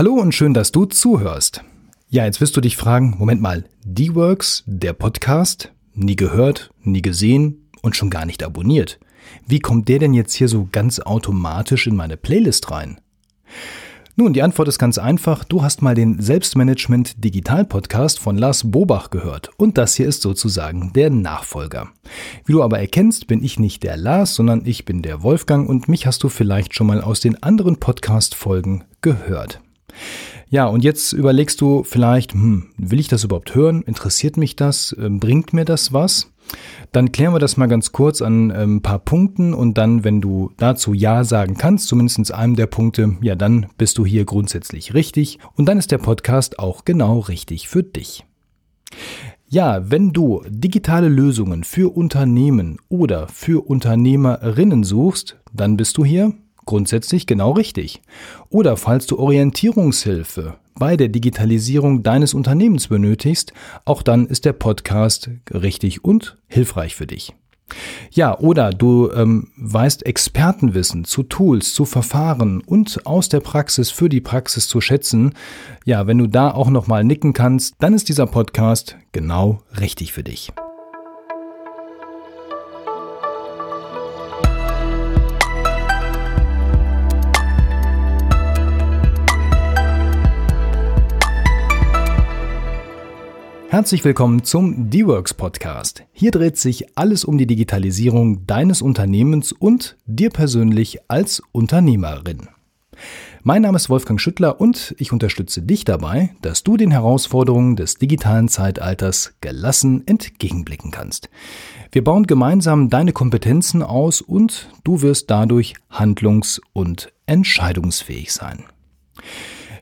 Hallo und schön, dass du zuhörst. Ja, jetzt wirst du dich fragen, Moment mal, D-Works, der Podcast, nie gehört, nie gesehen und schon gar nicht abonniert. Wie kommt der denn jetzt hier so ganz automatisch in meine Playlist rein? Nun, die Antwort ist ganz einfach. Du hast mal den Selbstmanagement Digital Podcast von Lars Bobach gehört. Und das hier ist sozusagen der Nachfolger. Wie du aber erkennst, bin ich nicht der Lars, sondern ich bin der Wolfgang und mich hast du vielleicht schon mal aus den anderen Podcast-Folgen gehört. Ja, und jetzt überlegst du vielleicht, hm, will ich das überhaupt hören? Interessiert mich das? Ähm, bringt mir das was? Dann klären wir das mal ganz kurz an ein ähm, paar Punkten und dann, wenn du dazu Ja sagen kannst, zumindest einem der Punkte, ja, dann bist du hier grundsätzlich richtig und dann ist der Podcast auch genau richtig für dich. Ja, wenn du digitale Lösungen für Unternehmen oder für Unternehmerinnen suchst, dann bist du hier grundsätzlich genau richtig. Oder falls du Orientierungshilfe bei der Digitalisierung deines Unternehmens benötigst, auch dann ist der Podcast richtig und hilfreich für dich. Ja, oder du ähm, weißt Expertenwissen zu Tools, zu Verfahren und aus der Praxis für die Praxis zu schätzen. Ja, wenn du da auch nochmal nicken kannst, dann ist dieser Podcast genau richtig für dich. Herzlich willkommen zum D-Works Podcast. Hier dreht sich alles um die Digitalisierung deines Unternehmens und dir persönlich als Unternehmerin. Mein Name ist Wolfgang Schüttler und ich unterstütze dich dabei, dass du den Herausforderungen des digitalen Zeitalters gelassen entgegenblicken kannst. Wir bauen gemeinsam deine Kompetenzen aus und du wirst dadurch handlungs- und entscheidungsfähig sein.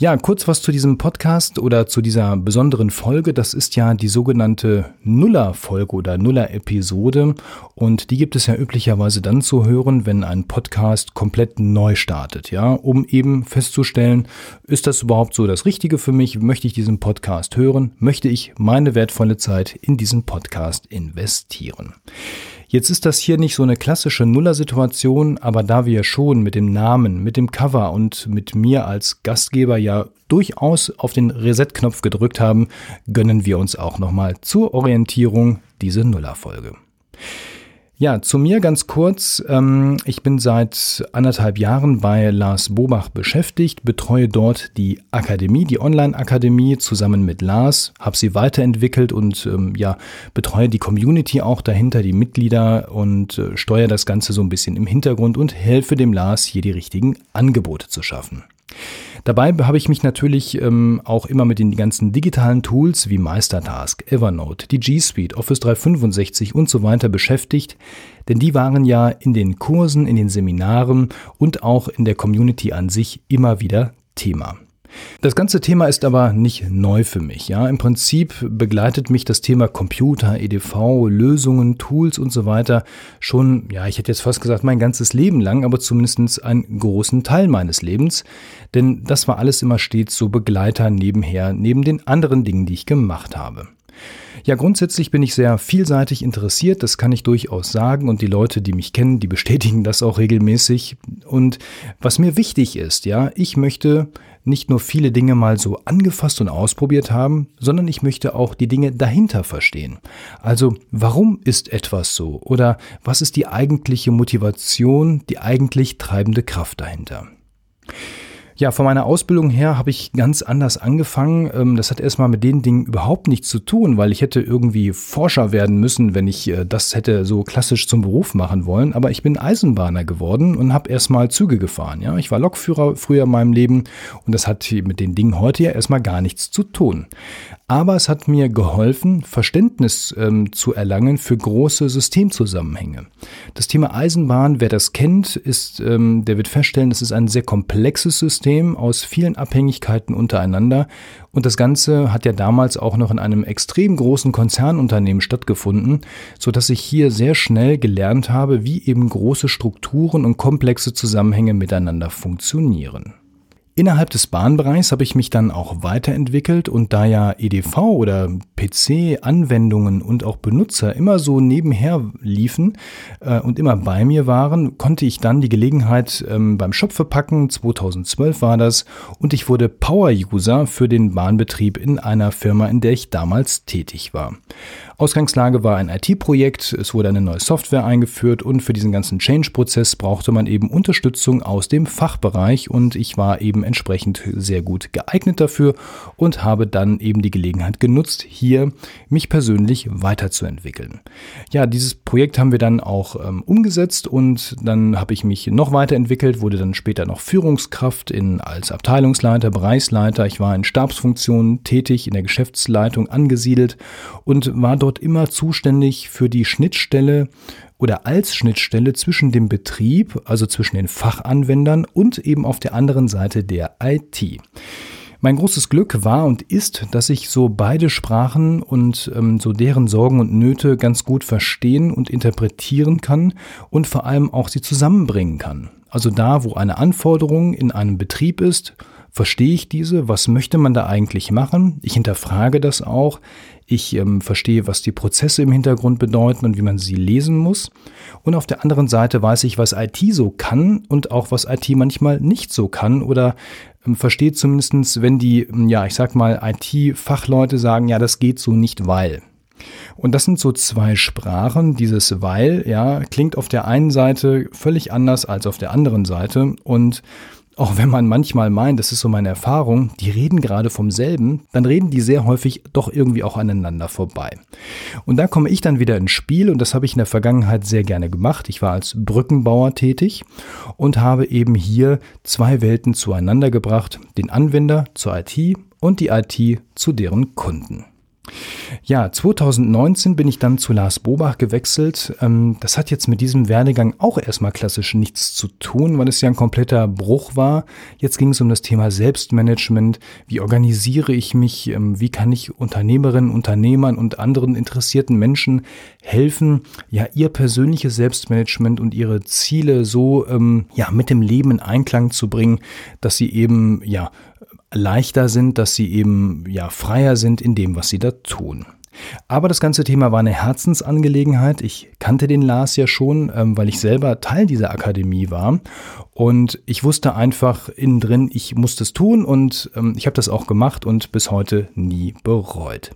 Ja, kurz was zu diesem Podcast oder zu dieser besonderen Folge. Das ist ja die sogenannte Nuller-Folge oder Nuller-Episode. Und die gibt es ja üblicherweise dann zu hören, wenn ein Podcast komplett neu startet. Ja, um eben festzustellen, ist das überhaupt so das Richtige für mich? Möchte ich diesen Podcast hören? Möchte ich meine wertvolle Zeit in diesen Podcast investieren? Jetzt ist das hier nicht so eine klassische Nuller-Situation, aber da wir schon mit dem Namen, mit dem Cover und mit mir als Gastgeber ja durchaus auf den Reset-Knopf gedrückt haben, gönnen wir uns auch nochmal zur Orientierung diese Nuller-Folge. Ja, zu mir ganz kurz. Ähm, ich bin seit anderthalb Jahren bei Lars Bobach beschäftigt, betreue dort die Akademie, die Online-Akademie zusammen mit Lars, habe sie weiterentwickelt und ähm, ja, betreue die Community auch dahinter, die Mitglieder und äh, steuere das Ganze so ein bisschen im Hintergrund und helfe dem Lars, hier die richtigen Angebote zu schaffen. Dabei habe ich mich natürlich ähm, auch immer mit den ganzen digitalen Tools wie Meistertask, Evernote, die G Suite, Office 365 und so weiter beschäftigt, denn die waren ja in den Kursen, in den Seminaren und auch in der Community an sich immer wieder Thema. Das ganze Thema ist aber nicht neu für mich. Ja, im Prinzip begleitet mich das Thema Computer, EDV, Lösungen, Tools und so weiter schon, ja, ich hätte jetzt fast gesagt, mein ganzes Leben lang, aber zumindest einen großen Teil meines Lebens. Denn das war alles immer stets so Begleiter nebenher, neben den anderen Dingen, die ich gemacht habe. Ja, grundsätzlich bin ich sehr vielseitig interessiert, das kann ich durchaus sagen und die Leute, die mich kennen, die bestätigen das auch regelmäßig. Und was mir wichtig ist, ja, ich möchte nicht nur viele Dinge mal so angefasst und ausprobiert haben, sondern ich möchte auch die Dinge dahinter verstehen. Also, warum ist etwas so oder was ist die eigentliche Motivation, die eigentlich treibende Kraft dahinter? Ja, von meiner Ausbildung her habe ich ganz anders angefangen. Ähm, das hat erstmal mit den Dingen überhaupt nichts zu tun, weil ich hätte irgendwie Forscher werden müssen, wenn ich äh, das hätte so klassisch zum Beruf machen wollen. Aber ich bin Eisenbahner geworden und habe erstmal Züge gefahren. Ja, ich war Lokführer früher in meinem Leben und das hat mit den Dingen heute ja erstmal gar nichts zu tun. Aber es hat mir geholfen, Verständnis ähm, zu erlangen für große Systemzusammenhänge. Das Thema Eisenbahn, wer das kennt, ist, ähm, der wird feststellen, das ist ein sehr komplexes System aus vielen Abhängigkeiten untereinander. Und das Ganze hat ja damals auch noch in einem extrem großen Konzernunternehmen stattgefunden, so dass ich hier sehr schnell gelernt habe, wie eben große Strukturen und komplexe Zusammenhänge miteinander funktionieren. Innerhalb des Bahnbereichs habe ich mich dann auch weiterentwickelt und da ja EDV oder PC-Anwendungen und auch Benutzer immer so nebenher liefen äh, und immer bei mir waren, konnte ich dann die Gelegenheit ähm, beim Shop verpacken, 2012 war das, und ich wurde Power-User für den Bahnbetrieb in einer Firma, in der ich damals tätig war. Ausgangslage war ein IT-Projekt, es wurde eine neue Software eingeführt und für diesen ganzen Change-Prozess brauchte man eben Unterstützung aus dem Fachbereich. Und ich war eben entsprechend sehr gut geeignet dafür und habe dann eben die Gelegenheit genutzt, hier mich persönlich weiterzuentwickeln. Ja, dieses Projekt haben wir dann auch ähm, umgesetzt und dann habe ich mich noch weiterentwickelt, wurde dann später noch Führungskraft in, als Abteilungsleiter, Bereichsleiter. Ich war in Stabsfunktionen tätig, in der Geschäftsleitung angesiedelt und war dort immer zuständig für die Schnittstelle oder als Schnittstelle zwischen dem Betrieb, also zwischen den Fachanwendern und eben auf der anderen Seite der IT. Mein großes Glück war und ist, dass ich so beide Sprachen und ähm, so deren Sorgen und Nöte ganz gut verstehen und interpretieren kann und vor allem auch sie zusammenbringen kann. Also da, wo eine Anforderung in einem Betrieb ist, verstehe ich diese, was möchte man da eigentlich machen? Ich hinterfrage das auch. Ich ähm, verstehe, was die Prozesse im Hintergrund bedeuten und wie man sie lesen muss. Und auf der anderen Seite weiß ich, was IT so kann und auch was IT manchmal nicht so kann oder ähm, verstehe zumindestens, wenn die, ähm, ja, ich sag mal, IT-Fachleute sagen, ja, das geht so nicht, weil. Und das sind so zwei Sprachen. Dieses weil, ja, klingt auf der einen Seite völlig anders als auf der anderen Seite. Und auch wenn man manchmal meint, das ist so meine Erfahrung, die reden gerade vom selben, dann reden die sehr häufig doch irgendwie auch aneinander vorbei. Und da komme ich dann wieder ins Spiel und das habe ich in der Vergangenheit sehr gerne gemacht. Ich war als Brückenbauer tätig und habe eben hier zwei Welten zueinander gebracht, den Anwender zur IT und die IT zu deren Kunden. Ja, 2019 bin ich dann zu Lars Bobach gewechselt. Ähm, das hat jetzt mit diesem Werdegang auch erstmal klassisch nichts zu tun, weil es ja ein kompletter Bruch war. Jetzt ging es um das Thema Selbstmanagement. Wie organisiere ich mich? Ähm, wie kann ich Unternehmerinnen, Unternehmern und anderen interessierten Menschen helfen, ja, ihr persönliches Selbstmanagement und ihre Ziele so, ähm, ja, mit dem Leben in Einklang zu bringen, dass sie eben, ja, leichter sind, dass sie eben ja freier sind in dem, was sie da tun. Aber das ganze Thema war eine Herzensangelegenheit. Ich kannte den Lars ja schon, ähm, weil ich selber Teil dieser Akademie war. Und ich wusste einfach innen drin, ich muss das tun und ähm, ich habe das auch gemacht und bis heute nie bereut.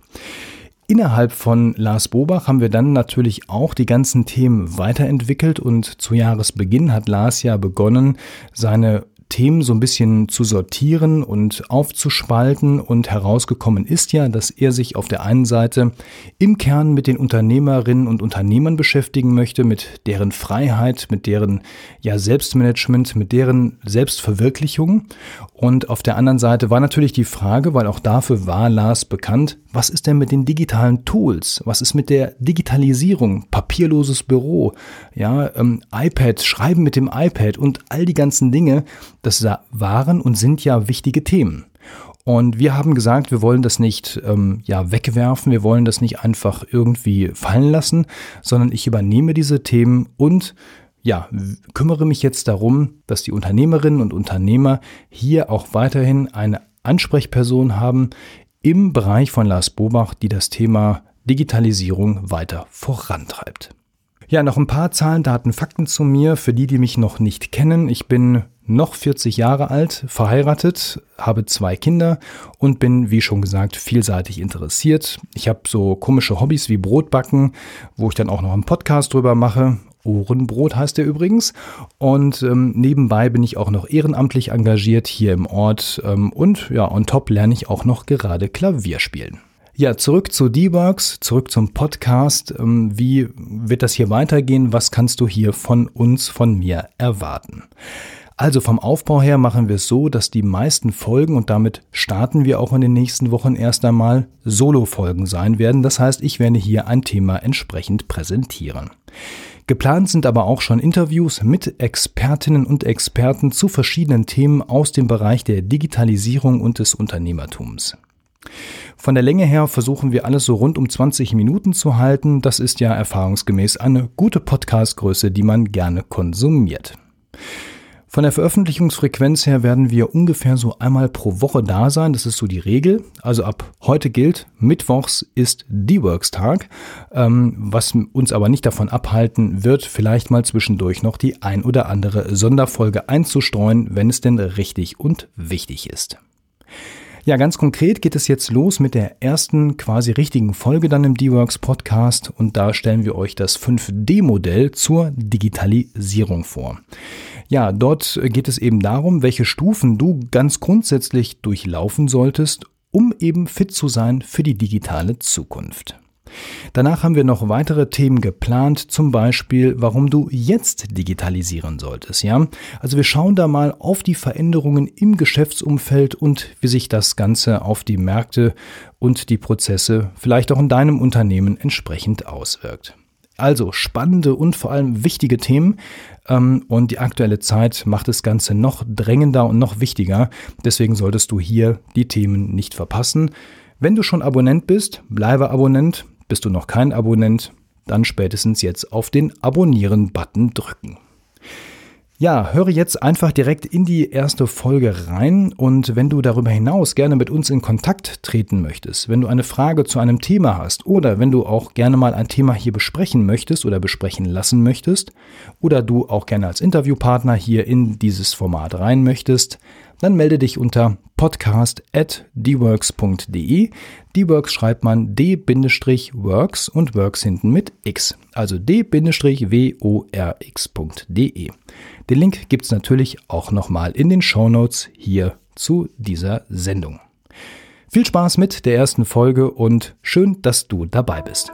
Innerhalb von Lars Bobach haben wir dann natürlich auch die ganzen Themen weiterentwickelt und zu Jahresbeginn hat Lars ja begonnen, seine Themen so ein bisschen zu sortieren und aufzuspalten und herausgekommen ist ja, dass er sich auf der einen Seite im Kern mit den Unternehmerinnen und Unternehmern beschäftigen möchte, mit deren Freiheit, mit deren ja Selbstmanagement, mit deren Selbstverwirklichung und auf der anderen Seite war natürlich die Frage, weil auch dafür war Lars bekannt, was ist denn mit den digitalen Tools? Was ist mit der Digitalisierung? Papierloses Büro, ja, ähm, iPad, Schreiben mit dem iPad und all die ganzen Dinge, das waren und sind ja wichtige Themen. Und wir haben gesagt, wir wollen das nicht ähm, ja wegwerfen, wir wollen das nicht einfach irgendwie fallen lassen, sondern ich übernehme diese Themen und ja, kümmere mich jetzt darum, dass die Unternehmerinnen und Unternehmer hier auch weiterhin eine Ansprechperson haben im Bereich von Lars Bobach, die das Thema Digitalisierung weiter vorantreibt. Ja, noch ein paar Zahlen, Daten, Fakten zu mir, für die, die mich noch nicht kennen. Ich bin noch 40 Jahre alt, verheiratet, habe zwei Kinder und bin, wie schon gesagt, vielseitig interessiert. Ich habe so komische Hobbys wie Brotbacken, wo ich dann auch noch einen Podcast drüber mache Ohrenbrot heißt er übrigens. Und ähm, nebenbei bin ich auch noch ehrenamtlich engagiert hier im Ort. Ähm, und ja, on top lerne ich auch noch gerade Klavier spielen. Ja, zurück zu D-Works, zurück zum Podcast. Ähm, wie wird das hier weitergehen? Was kannst du hier von uns, von mir erwarten? Also vom Aufbau her machen wir es so, dass die meisten Folgen und damit starten wir auch in den nächsten Wochen erst einmal Solo-Folgen sein werden. Das heißt, ich werde hier ein Thema entsprechend präsentieren. Geplant sind aber auch schon Interviews mit Expertinnen und Experten zu verschiedenen Themen aus dem Bereich der Digitalisierung und des Unternehmertums. Von der Länge her versuchen wir alles so rund um 20 Minuten zu halten. Das ist ja erfahrungsgemäß eine gute Podcastgröße, die man gerne konsumiert. Von der Veröffentlichungsfrequenz her werden wir ungefähr so einmal pro Woche da sein. Das ist so die Regel. Also ab heute gilt, Mittwochs ist D-Works-Tag, ähm, was uns aber nicht davon abhalten wird, vielleicht mal zwischendurch noch die ein oder andere Sonderfolge einzustreuen, wenn es denn richtig und wichtig ist. Ja, ganz konkret geht es jetzt los mit der ersten quasi richtigen Folge dann im D-Works Podcast und da stellen wir euch das 5D-Modell zur Digitalisierung vor. Ja, dort geht es eben darum, welche Stufen du ganz grundsätzlich durchlaufen solltest, um eben fit zu sein für die digitale Zukunft. Danach haben wir noch weitere Themen geplant, zum Beispiel, warum du jetzt digitalisieren solltest, ja? Also wir schauen da mal auf die Veränderungen im Geschäftsumfeld und wie sich das Ganze auf die Märkte und die Prozesse vielleicht auch in deinem Unternehmen entsprechend auswirkt. Also spannende und vor allem wichtige Themen ähm, und die aktuelle Zeit macht das Ganze noch drängender und noch wichtiger. Deswegen solltest du hier die Themen nicht verpassen. Wenn du schon Abonnent bist, bleibe Abonnent. Bist du noch kein Abonnent, dann spätestens jetzt auf den Abonnieren-Button drücken. Ja, höre jetzt einfach direkt in die erste Folge rein und wenn du darüber hinaus gerne mit uns in Kontakt treten möchtest, wenn du eine Frage zu einem Thema hast oder wenn du auch gerne mal ein Thema hier besprechen möchtest oder besprechen lassen möchtest oder du auch gerne als Interviewpartner hier in dieses Format rein möchtest, dann melde dich unter podcast at dworks.de. Dworks schreibt man d-works und works hinten mit x, also d-worx.de. Den Link gibt es natürlich auch nochmal in den Show Notes hier zu dieser Sendung. Viel Spaß mit der ersten Folge und schön, dass du dabei bist.